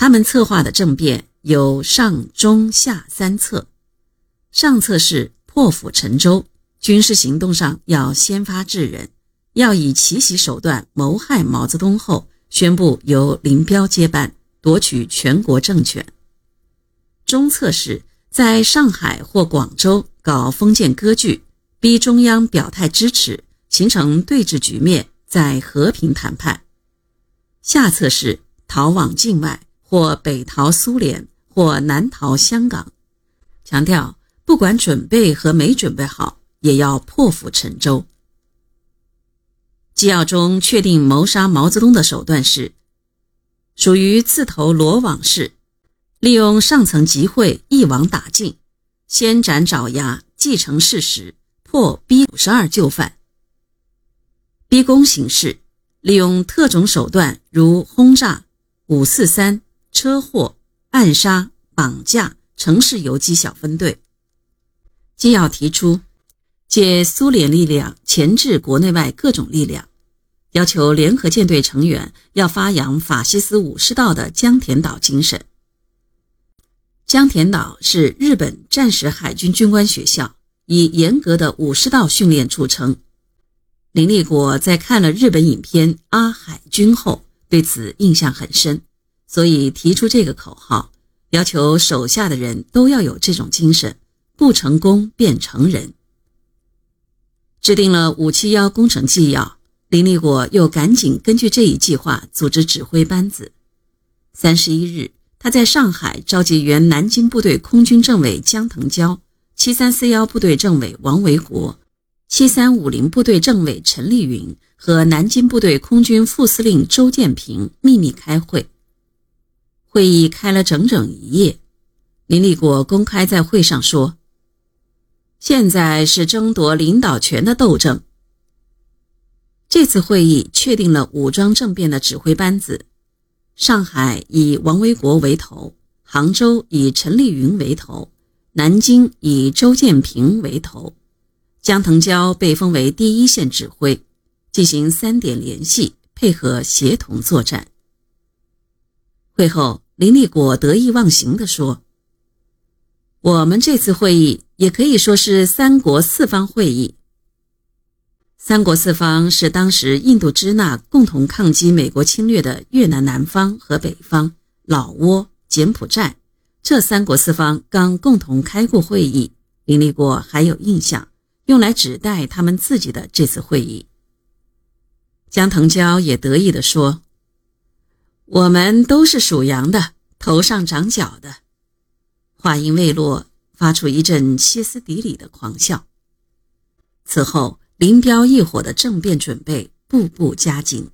他们策划的政变有上、中、下三策。上策是破釜沉舟，军事行动上要先发制人，要以奇袭手段谋害毛泽东后，宣布由林彪接班，夺取全国政权。中策是在上海或广州搞封建割据，逼中央表态支持，形成对峙局面，再和平谈判。下策是逃往境外，或北逃苏联，或南逃香港，强调。不管准备和没准备好，也要破釜沉舟。纪要中确定谋杀毛泽东的手段是属于自投罗网式，利用上层集会一网打尽，先斩爪牙，继承事实，破 B 五十二就范。逼宫形式，利用特种手段如轰炸、五四三、车祸、暗杀、绑架、城市游击小分队。纪要提出借苏联力量钳制国内外各种力量，要求联合舰队成员要发扬法西斯武士道的江田岛精神。江田岛是日本战时海军军官学校，以严格的武士道训练著称。林立果在看了日本影片《阿海军》后，对此印象很深，所以提出这个口号，要求手下的人都要有这种精神。不成功便成仁。制定了五七幺工程纪要，林立果又赶紧根据这一计划组织指挥班子。三十一日，他在上海召集原南京部队空军政委江腾蛟、七三四幺部队政委王维国、七三五零部队政委陈立云和南京部队空军副司令周建平秘密开会。会议开了整整一夜，林立果公开在会上说。现在是争夺领导权的斗争。这次会议确定了武装政变的指挥班子：上海以王维国为头，杭州以陈立云为头，南京以周建平为头。江腾蛟被封为第一线指挥，进行三点联系，配合协同作战。会后，林立果得意忘形地说。我们这次会议也可以说是三国四方会议。三国四方是当时印度支那共同抗击美国侵略的越南南方和北方、老挝、柬埔寨。这三国四方刚共同开过会议，林立果还有印象，用来指代他们自己的这次会议。江腾蛟也得意地说：“我们都是属羊的，头上长角的。”话音未落，发出一阵歇斯底里的狂笑。此后，林彪一伙的政变准备步步加紧。